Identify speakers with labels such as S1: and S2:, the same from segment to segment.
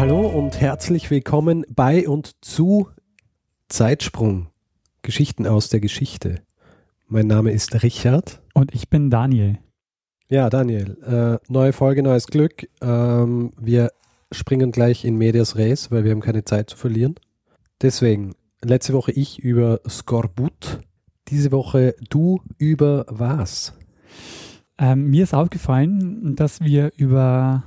S1: Hallo und herzlich willkommen bei und zu Zeitsprung. Geschichten aus der Geschichte. Mein Name ist Richard.
S2: Und ich bin Daniel.
S1: Ja, Daniel, äh, neue Folge, neues Glück. Ähm, wir springen gleich in Medias Res, weil wir haben keine Zeit zu verlieren. Deswegen, letzte Woche ich über Skorbut, diese Woche du über was?
S2: Ähm, mir ist aufgefallen, dass wir über,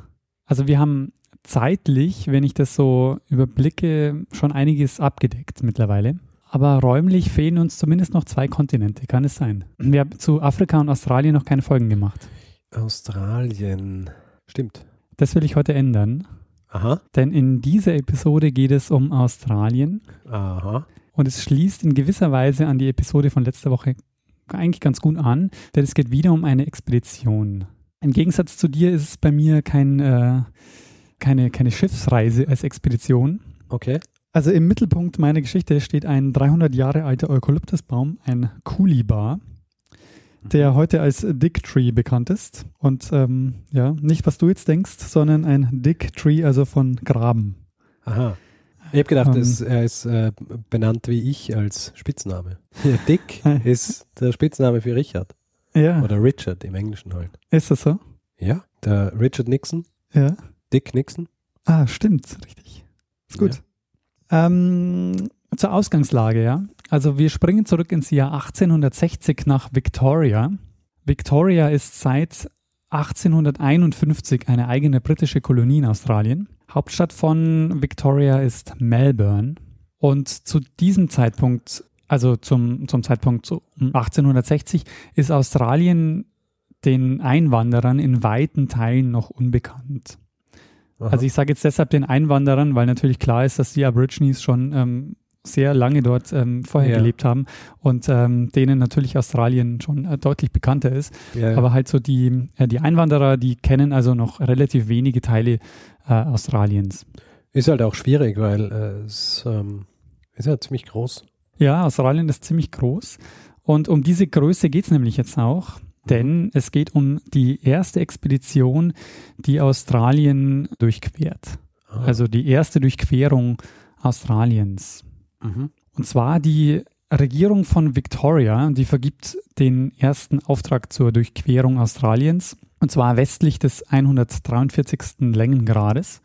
S2: also wir haben zeitlich, wenn ich das so überblicke, schon einiges abgedeckt mittlerweile. Aber räumlich fehlen uns zumindest noch zwei Kontinente, kann es sein? Wir haben zu Afrika und Australien noch keine Folgen gemacht.
S1: Australien. Stimmt.
S2: Das will ich heute ändern.
S1: Aha.
S2: Denn in dieser Episode geht es um Australien.
S1: Aha.
S2: Und es schließt in gewisser Weise an die Episode von letzter Woche eigentlich ganz gut an, denn es geht wieder um eine Expedition. Im Gegensatz zu dir ist es bei mir kein, äh, keine, keine Schiffsreise als Expedition.
S1: Okay.
S2: Also im Mittelpunkt meiner Geschichte steht ein 300 Jahre alter Eukalyptusbaum, ein Cooley-Bar, der heute als Dick Tree bekannt ist. Und ähm, ja, nicht was du jetzt denkst, sondern ein Dick Tree, also von Graben.
S1: Aha. Ich habe gedacht,
S2: Ähm.
S1: es, er ist äh, benannt wie ich als Spitzname. Ja, Dick ist der Spitzname für Richard.
S2: Ja,
S1: Oder Richard im Englischen halt.
S2: ist das so?
S1: Ja, der Richard Nixon,
S2: Ja.
S1: Dick Nixon.
S2: Ah, stimmt, richtig. Ist gut. Ähm, zur Ausgangslage, ja. Also wir springen zurück ins Jahr 1860 nach Victoria. Victoria ist seit 1851 eine eigene britische Kolonie in Australien. Hauptstadt von Victoria ist Melbourne. Und zu diesem Zeitpunkt, also zum, zum Zeitpunkt um 1860, ist Australien den Einwanderern in weiten Teilen noch unbekannt.
S1: Aha.
S2: Also ich sage jetzt deshalb den Einwanderern, weil natürlich klar ist, dass die Aborigines schon ähm, sehr lange dort ähm, vorher
S1: Ja.
S2: gelebt haben und ähm, denen natürlich Australien schon äh, deutlich bekannter ist.
S1: ja,
S2: Aber halt so die, äh, die Einwanderer, die kennen also noch relativ wenige Teile äh, Australiens.
S1: ist halt auch schwierig, weil äh, es ähm, ist ja ziemlich groß.
S2: Ja, Australien ist ziemlich groß und um diese Größe geht es nämlich jetzt auch, denn es geht um die erste Expedition, die Australien durchquert.
S1: Ah.
S2: Also die erste Durchquerung Australiens.
S1: Mhm.
S2: Und zwar die Regierung von Victoria, die vergibt den ersten Auftrag zur Durchquerung Australiens, und zwar westlich des 143. Längengrades.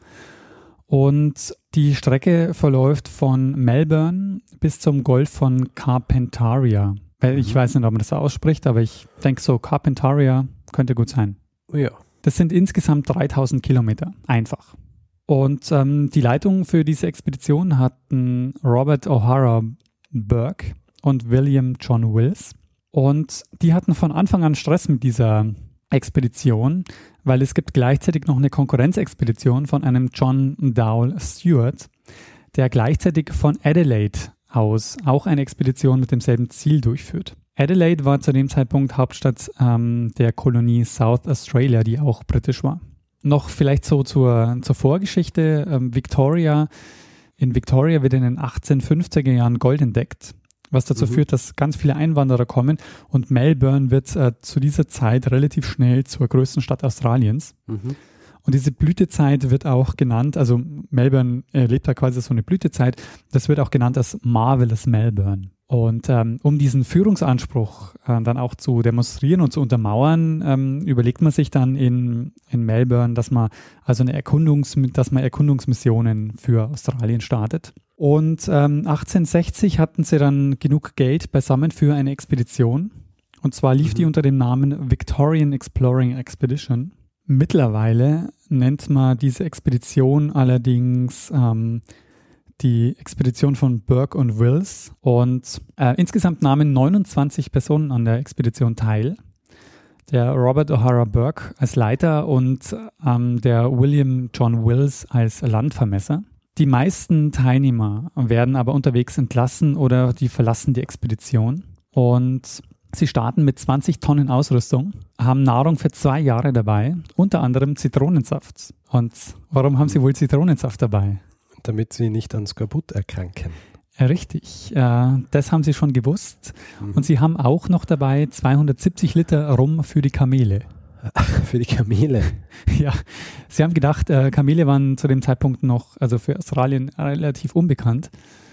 S2: Und die Strecke verläuft von Melbourne bis zum Golf von Carpentaria. Ich
S1: Mhm.
S2: weiß nicht, ob man das so ausspricht, aber ich denke so, Carpentaria könnte gut sein.
S1: Ja.
S2: Das sind insgesamt 3000 Kilometer, einfach. Und ähm, die Leitung für diese Expedition hatten Robert O'Hara Burke und William John Wills. Und die hatten von Anfang an Stress mit dieser Expedition, weil es gibt gleichzeitig noch eine Konkurrenzexpedition von einem John Dowell Stewart, der gleichzeitig von Adelaide aus auch eine Expedition mit demselben Ziel durchführt. Adelaide war zu dem Zeitpunkt Hauptstadt ähm, der Kolonie South Australia, die auch britisch war. Noch vielleicht so zur, zur Vorgeschichte. Ähm, Victoria, in Victoria wird in den 1850er Jahren Gold entdeckt, was dazu
S1: Mhm.
S2: führt, dass ganz viele Einwanderer kommen und Melbourne wird äh, zu dieser Zeit relativ schnell zur größten Stadt Australiens.
S1: Mhm.
S2: Und diese Blütezeit wird auch genannt, also Melbourne erlebt da quasi so eine Blütezeit, das wird auch genannt als Marvelous Melbourne. Und ähm, um diesen Führungsanspruch äh, dann auch zu demonstrieren und zu untermauern, ähm, überlegt man sich dann in, in Melbourne, dass man also eine Erkundungs, dass man Erkundungsmissionen für Australien startet. Und ähm, 1860 hatten sie dann genug Geld beisammen für eine Expedition. Und zwar lief
S1: Mhm.
S2: die unter dem Namen Victorian Exploring Expedition. Mittlerweile nennt man diese Expedition allerdings ähm, die Expedition von Burke und Wills. Und äh, insgesamt nahmen 29 Personen an der Expedition teil. Der Robert O'Hara Burke als Leiter und ähm, der William John Wills als Landvermesser. Die meisten Teilnehmer werden aber unterwegs entlassen oder die verlassen die Expedition. Und sie starten mit 20 Tonnen Ausrüstung, haben Nahrung für zwei Jahre dabei, unter anderem Zitronensaft. Und warum haben sie wohl Zitronensaft dabei?
S1: Damit sie nicht an Skorbut erkranken.
S2: Richtig, äh, das haben sie schon gewusst. Mhm. Und sie haben auch noch dabei 270 Liter Rum für die Kamele.
S1: für die Kamele?
S2: ja, sie haben gedacht, äh, Kamele waren zu dem Zeitpunkt noch, also für Australien relativ unbekannt.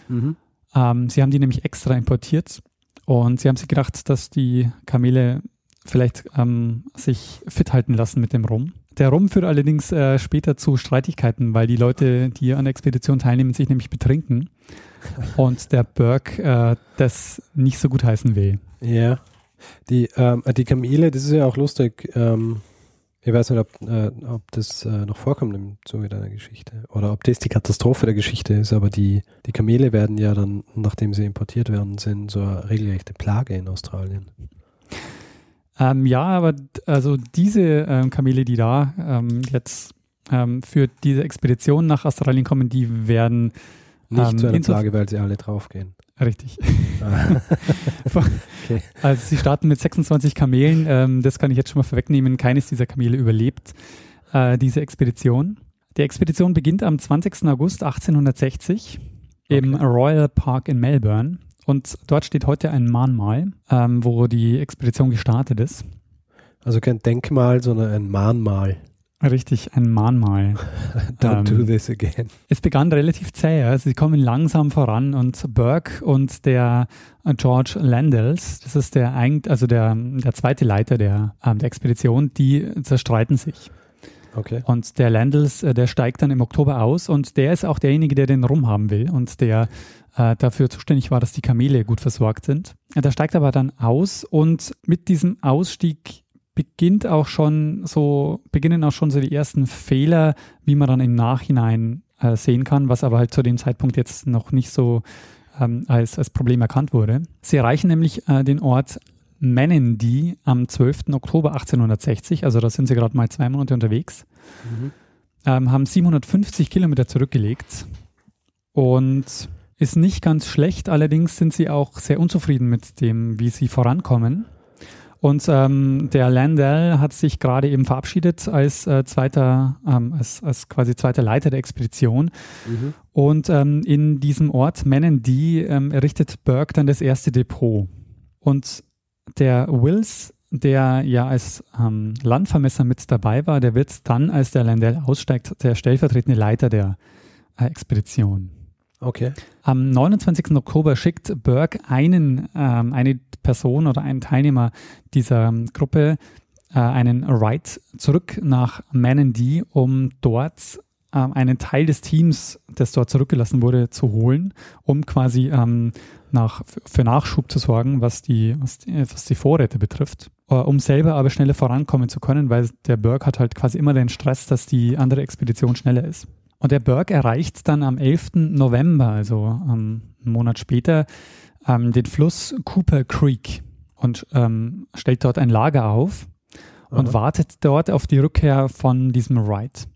S2: Mhm. Ähm, sie haben die nämlich extra importiert und sie haben sich gedacht, dass die Kamele vielleicht ähm, sich fit halten lassen mit dem Rum. Der Rum führt allerdings äh, später zu Streitigkeiten, weil die Leute, die an der Expedition teilnehmen, sich nämlich betrinken und der Burke äh, das nicht so gut heißen will.
S1: Ja, die, ähm, die Kamele, das ist ja auch lustig. Ähm, ich weiß nicht, ob, äh, ob das äh, noch vorkommt im Zuge deiner Geschichte oder ob das die Katastrophe der Geschichte ist, aber die, die Kamele werden ja dann, nachdem sie importiert werden, sind so eine regelrechte Plage in Australien.
S2: Ähm, ja, aber also diese ähm, Kamele, die da ähm, jetzt ähm, für diese Expedition nach Australien kommen, die werden
S1: nicht ähm, zu einer Plage, weil sie alle draufgehen.
S2: Richtig. Okay. Also sie starten mit 26 Kamelen. Ähm, das kann ich jetzt schon mal vorwegnehmen. Keines dieser Kamele überlebt äh, diese Expedition. Die Expedition beginnt am 20. August 1860 okay. im Royal Park in Melbourne. Und dort steht heute ein Mahnmal, ähm, wo die Expedition gestartet ist.
S1: Also kein Denkmal, sondern ein Mahnmal.
S2: Richtig, ein Mahnmal.
S1: Don't ähm, do this again.
S2: Es begann relativ zäh. Also sie kommen langsam voran und Burke und der äh, George Landells, das ist der, also der, der zweite Leiter der, ähm, der Expedition, die zerstreiten sich.
S1: Okay.
S2: Und der Landells, äh, der steigt dann im Oktober aus und der ist auch derjenige, der den Rum haben will und der äh, dafür zuständig war, dass die Kamele gut versorgt sind. Der steigt aber dann aus und mit diesem Ausstieg beginnt auch schon so, beginnen auch schon so die ersten Fehler, wie man dann im Nachhinein äh, sehen kann, was aber halt zu dem Zeitpunkt jetzt noch nicht so ähm, als, als Problem erkannt wurde. Sie erreichen nämlich äh, den Ort Menindee am 12. Oktober 1860, also da sind sie gerade mal zwei Monate unterwegs, mhm. ähm, haben 750 Kilometer zurückgelegt und ist nicht ganz schlecht, allerdings sind sie auch sehr unzufrieden mit dem, wie sie vorankommen. Und ähm, der Landell hat sich gerade eben verabschiedet als äh, zweiter, ähm, als, als quasi zweiter Leiter der Expedition. Mhm. Und ähm, in diesem Ort Menendee ähm, errichtet Burke dann das erste Depot. Und der Wills, der ja als ähm, Landvermesser mit dabei war, der wird dann, als der Landell aussteigt, der stellvertretende Leiter der äh, Expedition.
S1: Okay.
S2: Am 29. Oktober schickt Burke einen, ähm, eine Person oder einen Teilnehmer dieser ähm, Gruppe, äh, einen Wright, zurück nach Manendee, um dort äh, einen Teil des Teams, das dort zurückgelassen wurde, zu holen, um quasi ähm, nach, für Nachschub zu sorgen, was die, was die, was die Vorräte betrifft. Uh, um selber aber schneller vorankommen zu können, weil der Burke hat halt quasi immer den Stress, dass die andere Expedition schneller ist. Und der Burke erreicht dann am 11. November, also ähm, einen Monat später, ähm, den Fluss Cooper Creek und ähm, stellt dort ein Lager auf und Aha. wartet dort auf die Rückkehr von diesem Wright.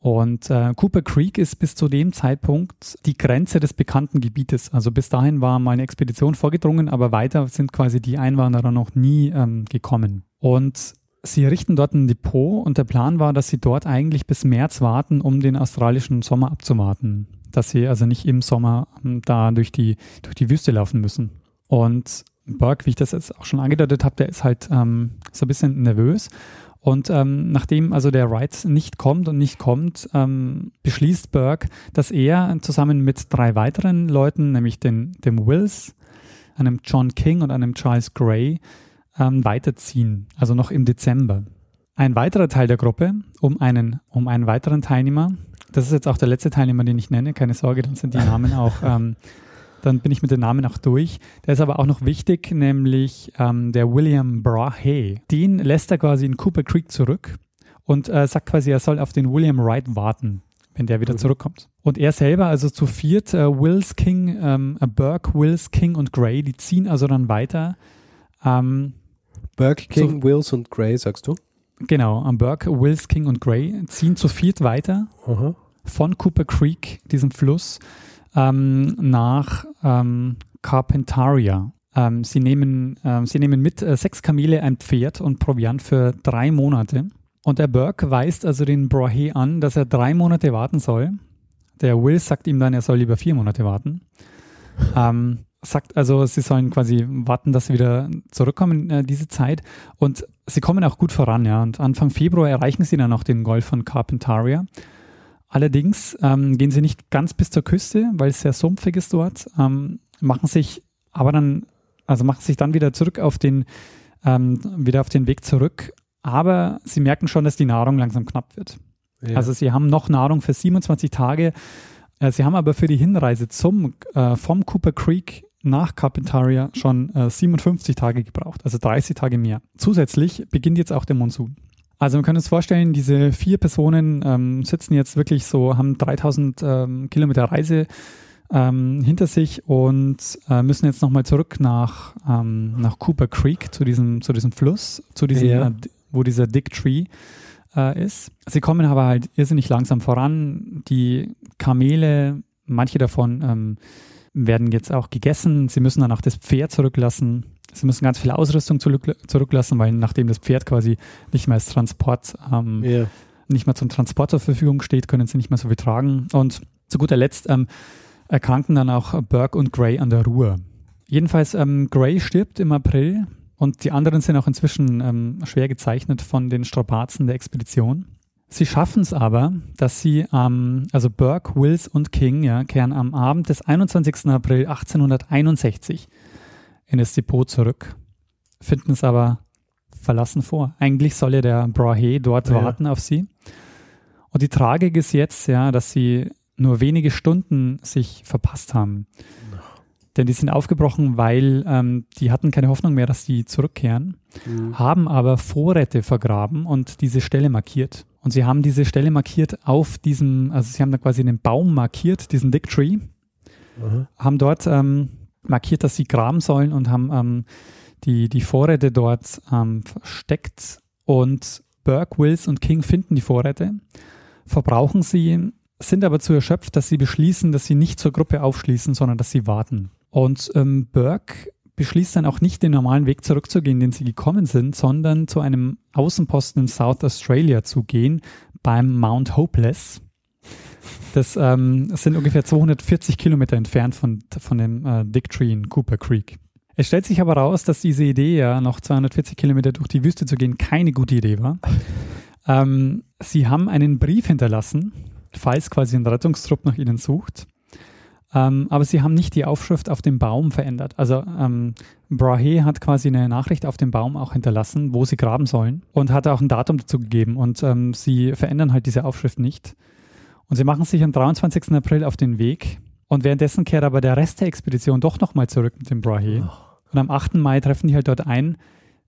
S2: Und äh, Cooper Creek ist bis zu dem Zeitpunkt die Grenze des bekannten Gebietes. Also bis dahin war mal eine Expedition vorgedrungen, aber weiter sind quasi die Einwanderer noch nie ähm, gekommen. Und Sie richten dort ein Depot und der Plan war, dass sie dort eigentlich bis März warten, um den australischen Sommer abzuwarten. Dass sie also nicht im Sommer ähm, da durch die, durch die Wüste laufen müssen. Und Burke, wie ich das jetzt auch schon angedeutet habe, der ist halt ähm, so ein bisschen nervös. Und ähm, nachdem also der Wright nicht kommt und nicht kommt, ähm, beschließt Burke, dass er zusammen mit drei weiteren Leuten, nämlich den, dem Wills, einem John King und einem Charles Gray, ähm, weiterziehen, also noch im Dezember. Ein weiterer Teil der Gruppe, um einen, um einen weiteren Teilnehmer, das ist jetzt auch der letzte Teilnehmer, den ich nenne, keine Sorge, dann sind die Namen auch, ähm, dann bin ich mit den Namen auch durch. Der ist aber auch noch wichtig, nämlich ähm, der William Brahe. Den lässt er quasi in Cooper Creek zurück und äh, sagt quasi, er soll auf den William Wright warten, wenn der wieder zurückkommt. Und er selber, also zu viert, äh, Wills King, ähm, Burke, Wills King und Gray, die ziehen also dann weiter ähm,
S1: Burke, King, so, Wills und Gray, sagst du?
S2: Genau, am Burke, Wills, King und Gray ziehen zu viert weiter,
S1: Aha.
S2: von Cooper Creek, diesem Fluss, ähm, nach ähm, Carpentaria. Ähm, sie, nehmen, ähm, sie nehmen mit äh, sechs Kamele, ein Pferd und Proviant für drei Monate. Und der Burke weist also den Brohe an, dass er drei Monate warten soll. Der Will sagt ihm dann, er soll lieber vier Monate warten. ähm, sagt also, sie sollen quasi warten, dass sie wieder zurückkommen äh, diese Zeit. Und sie kommen auch gut voran, ja. Und Anfang Februar erreichen sie dann auch den Golf von Carpentaria. Allerdings ähm, gehen sie nicht ganz bis zur Küste, weil es sehr sumpfig ist dort, ähm, machen sich aber dann, also machen sich dann wieder zurück auf den, ähm, wieder auf den Weg zurück. Aber sie merken schon, dass die Nahrung langsam knapp wird. Ja. Also sie haben noch Nahrung für 27 Tage. Äh, sie haben aber für die Hinreise zum, äh, vom Cooper Creek nach Carpentaria schon äh, 57 Tage gebraucht, also 30 Tage mehr. Zusätzlich beginnt jetzt auch der Monsun. Also wir können uns vorstellen, diese vier Personen ähm, sitzen jetzt wirklich so, haben 3000 ähm, Kilometer Reise ähm, hinter sich und äh, müssen jetzt nochmal zurück nach, ähm, nach Cooper Creek, zu diesem, zu diesem Fluss, zu diesem, ja. äh, wo dieser Dick Tree äh, ist. Sie kommen aber halt irrsinnig langsam voran. Die Kamele, manche davon ähm, werden jetzt auch gegessen. Sie müssen dann auch das Pferd zurücklassen. Sie müssen ganz viel Ausrüstung zurück, zurücklassen, weil nachdem das Pferd quasi nicht mehr als Transport, ähm, yeah. nicht mehr zum Transport zur Verfügung steht, können sie nicht mehr so viel tragen. Und zu guter Letzt ähm, erkranken dann auch Burke und Gray an der Ruhr. Jedenfalls, ähm, Gray stirbt im April und die anderen sind auch inzwischen ähm, schwer gezeichnet von den Strapazen der Expedition. Sie schaffen es aber, dass sie, ähm, also Burke, Wills und King, ja, kehren am Abend des 21. April 1861 in das Depot zurück, finden es aber verlassen vor. Eigentlich soll ja der Brahe dort ja. warten auf sie. Und die Tragik ist jetzt, ja, dass sie nur wenige Stunden sich verpasst haben. Denn die sind aufgebrochen, weil ähm, die hatten keine Hoffnung mehr, dass die zurückkehren, mhm. haben aber Vorräte vergraben und diese Stelle markiert. Und sie haben diese Stelle markiert auf diesem, also sie haben da quasi einen Baum markiert, diesen Dick Tree, mhm. haben dort ähm, markiert, dass sie graben sollen und haben ähm, die, die Vorräte dort ähm, versteckt. Und Burke, Wills und King finden die Vorräte, verbrauchen sie, sind aber zu erschöpft, dass sie beschließen, dass sie nicht zur Gruppe aufschließen, sondern dass sie warten. Und ähm, Burke beschließt dann auch nicht den normalen Weg zurückzugehen, den sie gekommen sind, sondern zu einem Außenposten in South Australia zu gehen, beim Mount Hopeless. Das ähm, sind ungefähr 240 Kilometer entfernt von, von dem äh, Dick Tree in Cooper Creek. Es stellt sich aber raus, dass diese Idee, ja, noch 240 Kilometer durch die Wüste zu gehen, keine gute Idee war. Ähm, sie haben einen Brief hinterlassen, falls quasi ein Rettungstrupp nach ihnen sucht. Ähm, aber sie haben nicht die Aufschrift auf dem Baum verändert. Also ähm, Brahe hat quasi eine Nachricht auf dem Baum auch hinterlassen, wo sie graben sollen und hat auch ein Datum dazu gegeben. Und ähm, sie verändern halt diese Aufschrift nicht. Und sie machen sich am 23. April auf den Weg. Und währenddessen kehrt aber der Rest der Expedition doch nochmal zurück mit dem Brahe. Oh. Und am 8. Mai treffen die halt dort ein,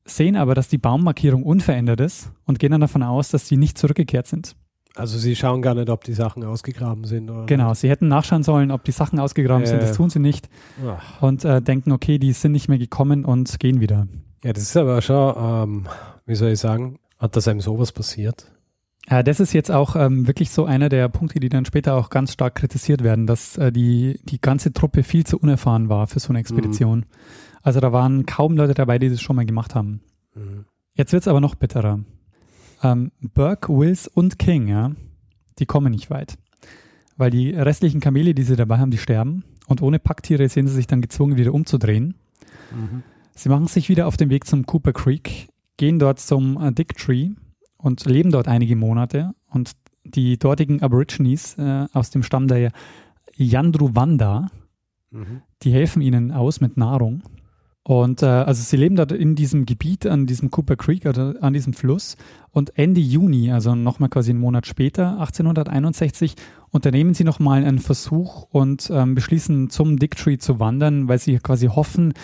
S2: sehen aber, dass die Baummarkierung unverändert ist und gehen dann davon aus, dass die nicht zurückgekehrt sind.
S1: Also sie schauen gar nicht, ob die Sachen ausgegraben sind. Oder
S2: genau, sie hätten nachschauen sollen, ob die Sachen ausgegraben äh. sind. Das tun sie nicht. Ach. Und äh, denken, okay, die sind nicht mehr gekommen und gehen wieder.
S1: Ja, das ist aber schon, ähm, wie soll ich sagen, hat das einem sowas passiert?
S2: Ja, das ist jetzt auch ähm, wirklich so einer der Punkte, die dann später auch ganz stark kritisiert werden, dass äh, die, die ganze Truppe viel zu unerfahren war für so eine Expedition. Mhm. Also da waren kaum Leute dabei, die das schon mal gemacht haben. Mhm. Jetzt wird es aber noch bitterer ähm, Burke, Wills und King, ja, die kommen nicht weit. Weil die restlichen Kamele, die sie dabei haben, die sterben. Und ohne Packtiere sehen sie sich dann gezwungen, wieder umzudrehen. Mhm. Sie machen sich wieder auf den Weg zum Cooper Creek, gehen dort zum äh, Dick Tree und leben dort einige Monate. Und die dortigen Aborigines äh, aus dem Stamm der Yandruwanda, mhm. die helfen ihnen aus mit Nahrung. Und äh, also sie leben dort in diesem Gebiet, an diesem Cooper Creek oder an diesem Fluss. Und Ende Juni, also nochmal quasi einen Monat später, 1861, unternehmen sie nochmal einen Versuch und ähm, beschließen, zum Dick Tree zu wandern, weil sie quasi hoffen,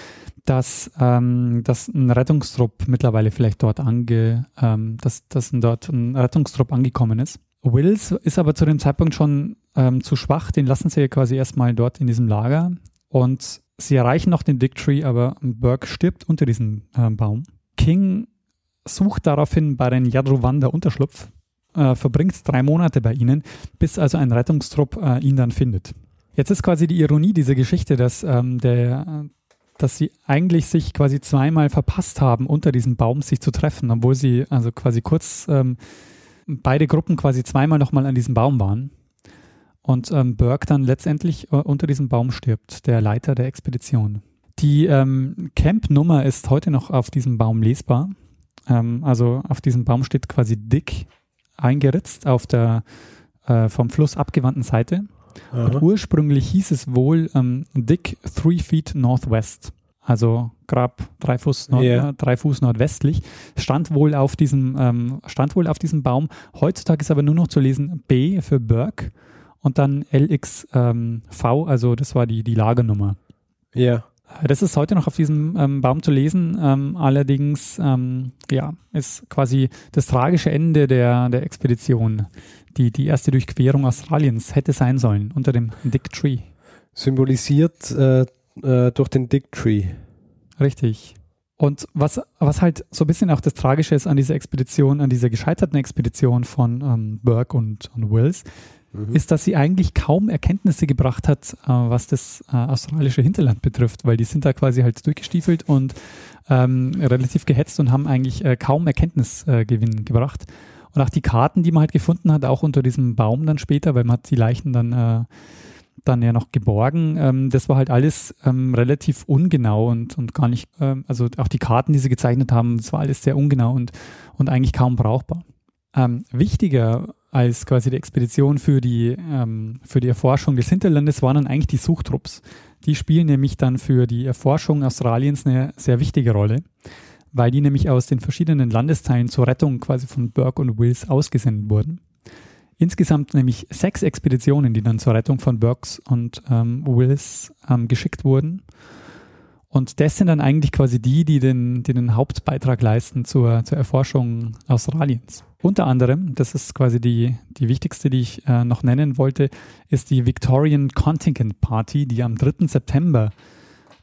S2: dass, ähm, dass ein Rettungstrupp mittlerweile vielleicht dort ange, ähm, dass, dass dort ein Rettungstrupp angekommen ist. Wills ist aber zu dem Zeitpunkt schon ähm, zu schwach, den lassen sie quasi erstmal dort in diesem Lager und Sie erreichen noch den Dick Tree, aber Burke stirbt unter diesem äh, Baum. King sucht daraufhin bei den Yadruvanda Unterschlupf, äh, verbringt drei Monate bei ihnen, bis also ein Rettungstrupp äh, ihn dann findet. Jetzt ist quasi die Ironie dieser Geschichte, dass, ähm, der, dass sie eigentlich sich quasi zweimal verpasst haben, unter diesem Baum sich zu treffen, obwohl sie also quasi kurz ähm, beide Gruppen quasi zweimal nochmal an diesem Baum waren. Und ähm, Burke dann letztendlich äh, unter diesem Baum stirbt, der Leiter der Expedition. Die ähm, Camp-Nummer ist heute noch auf diesem Baum lesbar. Ähm, also auf diesem Baum steht quasi dick eingeritzt auf der äh, vom Fluss abgewandten Seite. Und ursprünglich hieß es wohl ähm, Dick Three Feet Northwest. Also Grab drei Fuß, Nord
S1: Ja.
S2: äh, drei Fuß nordwestlich. Stand wohl auf diesem, ähm, stand wohl auf diesem Baum. Heutzutage ist aber nur noch zu lesen B für Burke und dann LXV, ähm, also das war die, die Lagernummer.
S1: Ja.
S2: Das ist heute noch auf diesem ähm, Baum zu lesen. Ähm, allerdings, ähm, ja, ist quasi das tragische Ende der, der Expedition. Die, die erste Durchquerung Australiens hätte sein sollen unter dem Dick Tree.
S1: Symbolisiert äh, äh, durch den Dick Tree.
S2: Richtig. Und was, was halt so ein bisschen auch das Tragische ist an dieser Expedition, an dieser gescheiterten Expedition von ähm, Burke und, und Wills,
S1: Mhm.
S2: ist, dass sie eigentlich kaum Erkenntnisse gebracht hat, äh, was das äh, australische Hinterland betrifft, weil die sind da quasi halt durchgestiefelt und ähm, relativ gehetzt und haben eigentlich äh, kaum Erkenntnisgewinn gebracht. Und auch die Karten, die man halt gefunden hat, auch unter diesem Baum dann später, weil man hat die Leichen dann, äh, dann ja noch geborgen, ähm, das war halt alles ähm, relativ ungenau und, und gar nicht, ähm, also auch die Karten, die sie gezeichnet haben, das war alles sehr ungenau und, und eigentlich kaum brauchbar. Ähm, wichtiger als quasi die Expedition für die, ähm, für die Erforschung des Hinterlandes waren dann eigentlich die Suchtrupps. Die spielen nämlich dann für die Erforschung Australiens eine sehr wichtige Rolle, weil die nämlich aus den verschiedenen Landesteilen zur Rettung quasi von Burke und Wills ausgesendet wurden. Insgesamt nämlich sechs Expeditionen, die dann zur Rettung von Burkes und ähm, Wills ähm, geschickt wurden. Und das sind dann eigentlich quasi die, die den, die den Hauptbeitrag leisten zur, zur Erforschung Australiens. Unter anderem, das ist quasi die, die wichtigste, die ich äh, noch nennen wollte, ist die Victorian Contingent Party, die am 3. September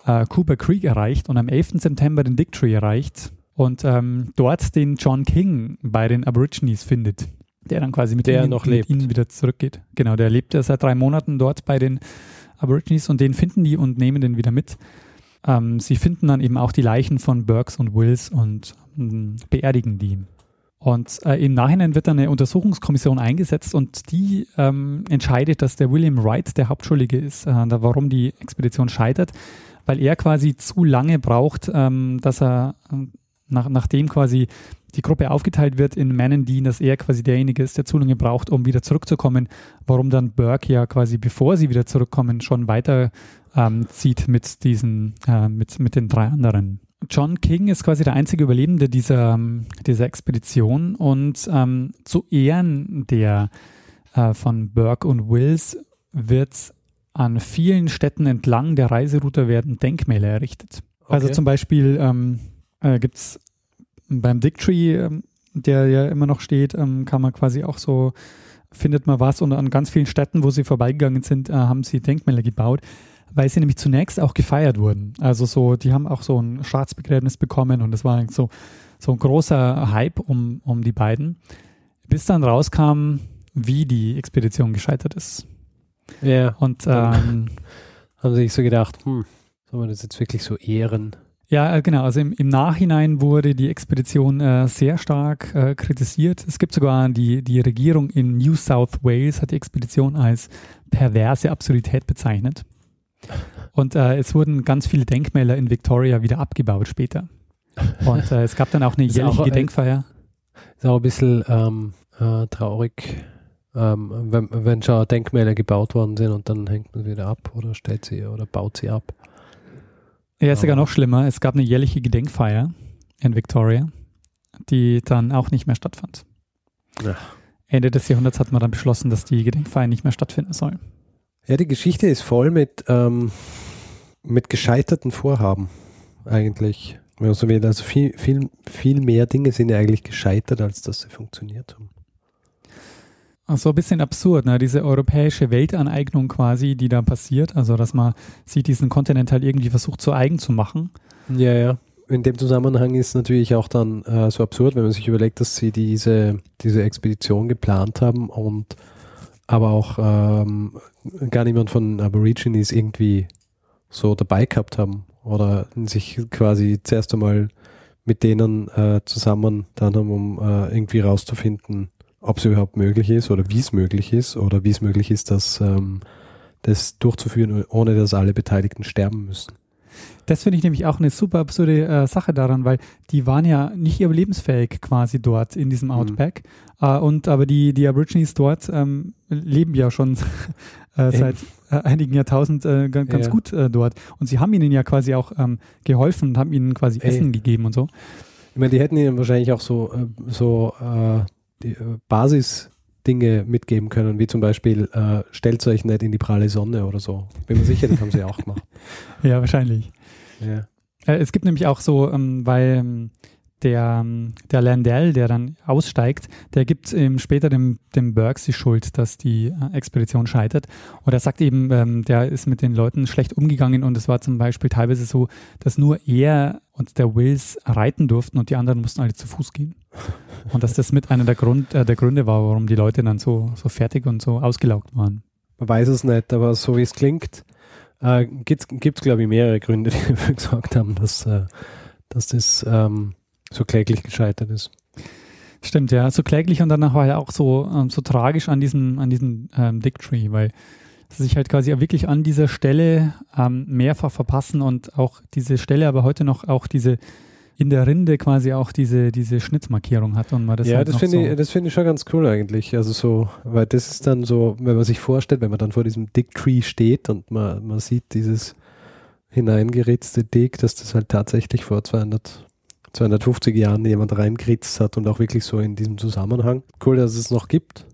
S2: äh, Cooper Creek erreicht und am 11. September den Dick Tree erreicht und ähm, dort den John King bei den Aborigines findet, der dann quasi mit,
S1: Der
S2: ihnen,
S1: noch lebt.
S2: ihnen wieder zurückgeht. Genau, der lebt ja seit drei Monaten dort bei den Aborigines und den finden die und nehmen den wieder mit. Ähm, sie finden dann eben auch die Leichen von Burks und Wills und ähm, beerdigen die. Und äh, im Nachhinein wird dann eine Untersuchungskommission eingesetzt und die ähm, entscheidet, dass der William Wright der Hauptschuldige ist, äh, warum die Expedition scheitert, weil er quasi zu lange braucht, ähm, dass er, äh, nach, nachdem quasi die Gruppe aufgeteilt wird in and Dean, dass er quasi derjenige ist, der zu lange braucht, um wieder zurückzukommen, warum dann Burke ja quasi, bevor sie wieder zurückkommen, schon weiter ähm, zieht mit diesen, äh, mit, mit den drei anderen. John King ist quasi der einzige Überlebende dieser, ähm, dieser Expedition und ähm, zu Ehren der äh, von Burke und Wills wird an vielen Städten entlang der Reiseroute werden Denkmäler errichtet. Also
S1: Okay.
S2: zum Beispiel ähm, äh, gibt es beim Dick Tree, ähm, der ja immer noch steht, ähm, kann man quasi auch so, findet man was und an ganz vielen Städten, wo sie vorbeigegangen sind, äh, haben sie Denkmäler gebaut weil sie nämlich zunächst auch gefeiert wurden. Also so, die haben auch so ein Staatsbegräbnis bekommen und das war so, so ein großer Hype um, um die beiden, bis dann rauskam, wie die Expedition gescheitert ist.
S1: Ja.
S2: Und ähm,
S1: Haben sie sich so gedacht, hm, soll man das jetzt wirklich so ehren?
S2: ja, äh, genau, also im, im Nachhinein wurde die Expedition äh, sehr stark äh, kritisiert. Es gibt sogar die, die Regierung in New South Wales hat die Expedition als perverse Absurdität bezeichnet. Und äh, es wurden ganz viele Denkmäler in Victoria wieder abgebaut später. Und äh, es gab dann auch eine
S1: Ist
S2: jährliche
S1: auch, äh,
S2: Gedenkfeier.
S1: Ist auch ein bisschen ähm, äh, traurig, ähm, wenn, wenn schon Denkmäler gebaut worden sind und dann hängt man sie wieder ab oder stellt sie oder baut sie ab.
S2: Ja, ist sogar noch schlimmer. Es gab eine jährliche Gedenkfeier in Victoria, die dann auch nicht mehr stattfand.
S1: Ja.
S2: Ende des Jahrhunderts hat man dann beschlossen, dass die Gedenkfeier nicht mehr stattfinden soll.
S1: Ja, die Geschichte ist voll mit, ähm, mit gescheiterten Vorhaben eigentlich. Also, also viel, viel, viel mehr Dinge sind ja eigentlich gescheitert, als dass sie funktioniert haben.
S2: Also ein bisschen absurd, ne? diese europäische Weltaneignung quasi, die da passiert. Also, dass man sich diesen Kontinent halt irgendwie versucht zu eigen zu machen.
S1: Ja, ja. in dem Zusammenhang ist natürlich auch dann äh, so absurd, wenn man sich überlegt, dass sie diese, diese Expedition geplant haben und aber auch ähm, gar niemand von Aborigines irgendwie so dabei gehabt haben oder sich quasi zuerst einmal mit denen äh, zusammen dann haben, um äh, irgendwie rauszufinden, ob es überhaupt möglich ist oder wie es möglich ist oder wie es möglich ist, dass ähm, das durchzuführen, ohne dass alle Beteiligten sterben müssen.
S2: Das finde ich nämlich auch eine super absurde äh, Sache daran, weil die waren ja nicht überlebensfähig quasi dort in diesem mhm. Outback. Mhm. Äh, und aber die, die Aborigines dort ähm, leben ja schon äh, seit äh, einigen Jahrtausend äh, ganz ja. gut äh, dort. Und sie haben ihnen ja quasi auch ähm, geholfen und haben ihnen quasi Ey. Essen gegeben und so.
S1: Ich meine, die hätten ihnen wahrscheinlich auch so, so die Basis Dinge mitgeben können, wie zum Beispiel, äh, stellt euch nicht in die pralle Sonne oder so. Bin mir sicher, das haben sie auch gemacht.
S2: Ja, wahrscheinlich. Ja. Äh, es gibt nämlich auch so, ähm, weil ähm, der, ähm, der Landell, der dann aussteigt, der gibt ähm, später dem, dem Burks die Schuld, dass die äh, Expedition scheitert. Und er sagt eben, ähm, der ist mit den Leuten schlecht umgegangen und es war zum Beispiel teilweise so, dass nur er und der Wills reiten durften und die anderen mussten alle zu Fuß gehen. Und dass das mit einer der, Grund, äh, der Gründe war, warum die Leute dann so, so fertig und so ausgelaugt waren.
S1: Man weiß es nicht, aber so wie es klingt, äh, gibt es, glaube ich, mehrere Gründe, die dafür gesagt haben, dass, äh, dass das ähm, so kläglich gescheitert ist.
S2: Stimmt, ja, so kläglich und danach war ja auch so, ähm, so tragisch an diesem, an diesem ähm, Dick Tree, weil sie sich halt quasi wirklich an dieser Stelle ähm, mehrfach verpassen und auch diese Stelle aber heute noch auch diese in der Rinde quasi auch diese, diese Schnittmarkierung hat und man
S1: das Ja, halt das finde so ich, das ich schon ganz cool eigentlich. Also so, weil das ist dann so, wenn man sich vorstellt, wenn man dann vor diesem Dick Tree steht und man, man sieht dieses hineingeritzte Dick, dass das halt tatsächlich vor 200 250 Jahren jemand reingeritzt hat und auch wirklich so in diesem Zusammenhang. Cool, dass es noch gibt.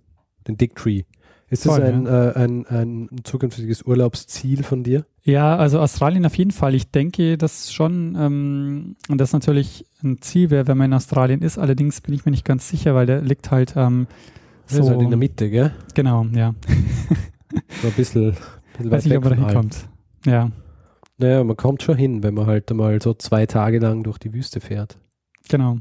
S1: Den Dick Tree. Ist das Voll, ein, ja. äh, ein, ein zukünftiges Urlaubsziel von dir?
S2: Ja, also Australien auf jeden Fall. Ich denke, dass schon, ähm, das natürlich ein Ziel wäre, wenn man in Australien ist. Allerdings bin ich mir nicht ganz sicher, weil der liegt halt ähm,
S1: so halt in der Mitte, gell?
S2: Genau, ja.
S1: so ein bisschen,
S2: bisschen Weiß nicht, ob man da hinkommt. Ja.
S1: Naja, man kommt schon hin, wenn man halt mal so zwei Tage lang durch die Wüste fährt.
S2: Genau.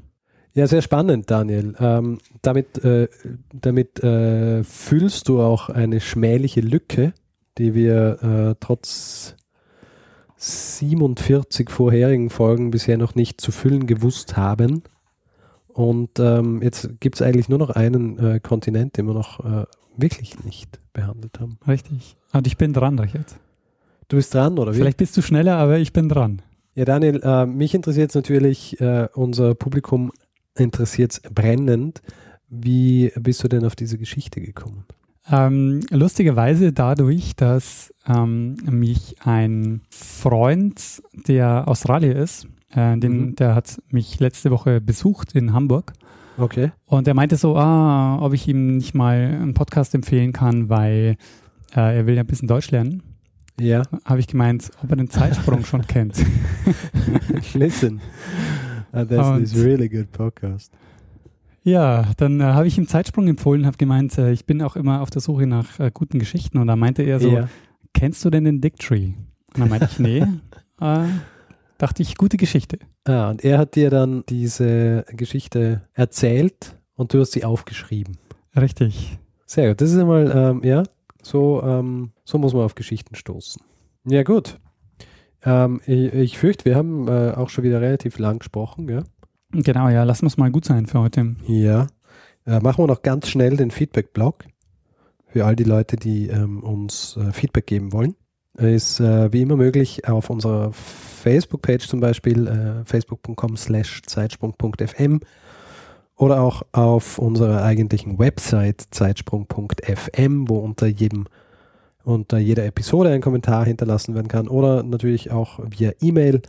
S1: Ja, sehr spannend, Daniel. Ähm, damit äh, damit äh, füllst du auch eine schmähliche Lücke, die wir äh, trotz 47 vorherigen Folgen bisher noch nicht zu füllen gewusst haben. Und ähm, jetzt gibt es eigentlich nur noch einen äh, Kontinent, den wir noch äh, wirklich nicht behandelt haben.
S2: Richtig. Und ich bin dran, Richard.
S1: Du bist dran, oder
S2: wie? Vielleicht bist du schneller, aber ich bin dran.
S1: Ja, Daniel, äh, mich interessiert es natürlich, äh, unser Publikum interessiert es brennend. Wie bist du denn auf diese Geschichte gekommen?
S2: Ähm, lustigerweise dadurch, dass ähm, mich ein Freund, der Australier ist, äh, den, mhm. der hat mich letzte Woche besucht in Hamburg.
S1: Okay.
S2: Und er meinte so, ah, ob ich ihm nicht mal einen Podcast empfehlen kann, weil äh, er will ja ein bisschen Deutsch lernen.
S1: Ja.
S2: Habe ich gemeint, ob er den Zeitsprung schon kennt.
S1: Listen, uh, that's this really good podcast.
S2: Ja, dann äh, habe ich ihm Zeitsprung empfohlen, habe gemeint, äh, ich bin auch immer auf der Suche nach äh, guten Geschichten. Und da meinte er so, ja. kennst du denn den Dick Tree? Und dann meinte ich, nee. äh, dachte ich, gute Geschichte.
S1: Ah, und er hat dir dann diese Geschichte erzählt und du hast sie aufgeschrieben.
S2: Richtig.
S1: Sehr gut. Das ist einmal, ähm, ja, so, ähm, so muss man auf Geschichten stoßen. Ja, gut. Ähm, ich, ich, fürchte, wir haben äh, auch schon wieder relativ lang gesprochen, ja?
S2: Genau, ja, lassen wir es mal gut sein für heute.
S1: Ja. Äh, machen wir noch ganz schnell den Feedback-Blog für all die Leute, die ähm, uns äh, Feedback geben wollen. Ist äh, wie immer möglich auf unserer Facebook-Page zum Beispiel, äh, facebook.com slash zeitsprung.fm oder auch auf unserer eigentlichen Website zeitsprung.fm, wo unter jedem unter jeder Episode ein Kommentar hinterlassen werden kann oder natürlich auch via E-Mail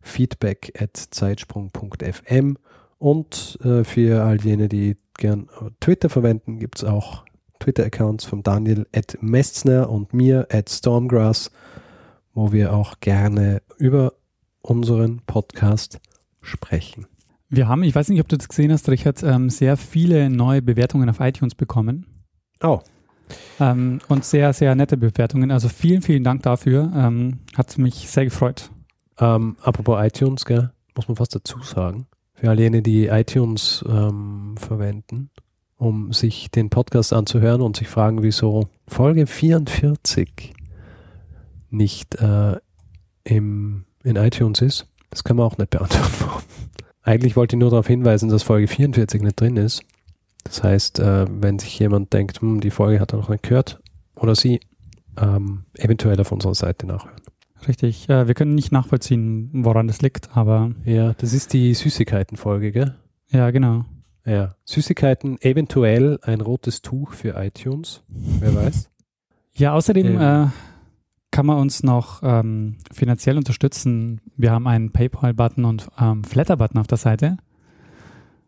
S1: feedback at zeitsprung.fm und äh, für all jene, die gern Twitter verwenden, gibt es auch Twitter-Accounts von Daniel at Messner und mir at Stormgrass, wo wir auch gerne über unseren Podcast sprechen.
S2: Wir haben, ich weiß nicht, ob du das gesehen hast, Richard, ähm, sehr viele neue Bewertungen auf iTunes bekommen.
S1: Oh.
S2: Ähm, und sehr, sehr nette Bewertungen. Also vielen, vielen Dank dafür. Ähm, hat mich sehr gefreut.
S1: Ähm, apropos iTunes, gell? muss man fast dazu sagen. Für all jene, die iTunes ähm, verwenden, um sich den Podcast anzuhören und sich fragen, wieso Folge 44 nicht äh, im, in iTunes ist. Das kann man auch nicht beantworten. Eigentlich wollte ich nur darauf hinweisen, dass Folge 44 nicht drin ist. Das heißt, äh, wenn sich jemand denkt, hm, die Folge hat er noch nicht gehört, oder sie, ähm, eventuell auf unserer Seite nachhören.
S2: Richtig. Äh, wir können nicht nachvollziehen, woran das liegt, aber.
S1: Ja, das ist die Süßigkeiten-Folge, gell?
S2: Ja, genau.
S1: Ja. Süßigkeiten, eventuell ein rotes Tuch für iTunes. Wer weiß.
S2: Ja, außerdem ähm. äh, kann man uns noch ähm, finanziell unterstützen. Wir haben einen PayPal-Button und ähm, Flatter-Button auf der Seite.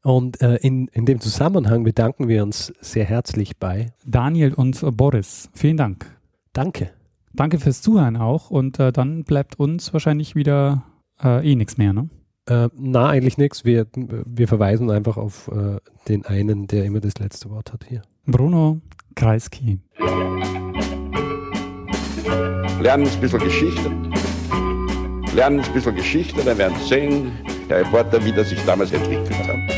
S1: Und äh, in, in dem Zusammenhang bedanken wir uns sehr herzlich bei
S2: Daniel und Boris. Vielen Dank.
S1: Danke.
S2: Danke fürs Zuhören auch. Und äh, dann bleibt uns wahrscheinlich wieder äh, eh nichts mehr, ne?
S1: Äh, na, eigentlich nichts. Wir, wir verweisen einfach auf äh, den einen, der immer das letzte Wort hat hier.
S2: Bruno Kreisky.
S3: Lernen ein bisschen Geschichte. Lernen ein bisschen Geschichte, dann werden Sie sehen, der Reporter, wie das sich damals entwickelt hat.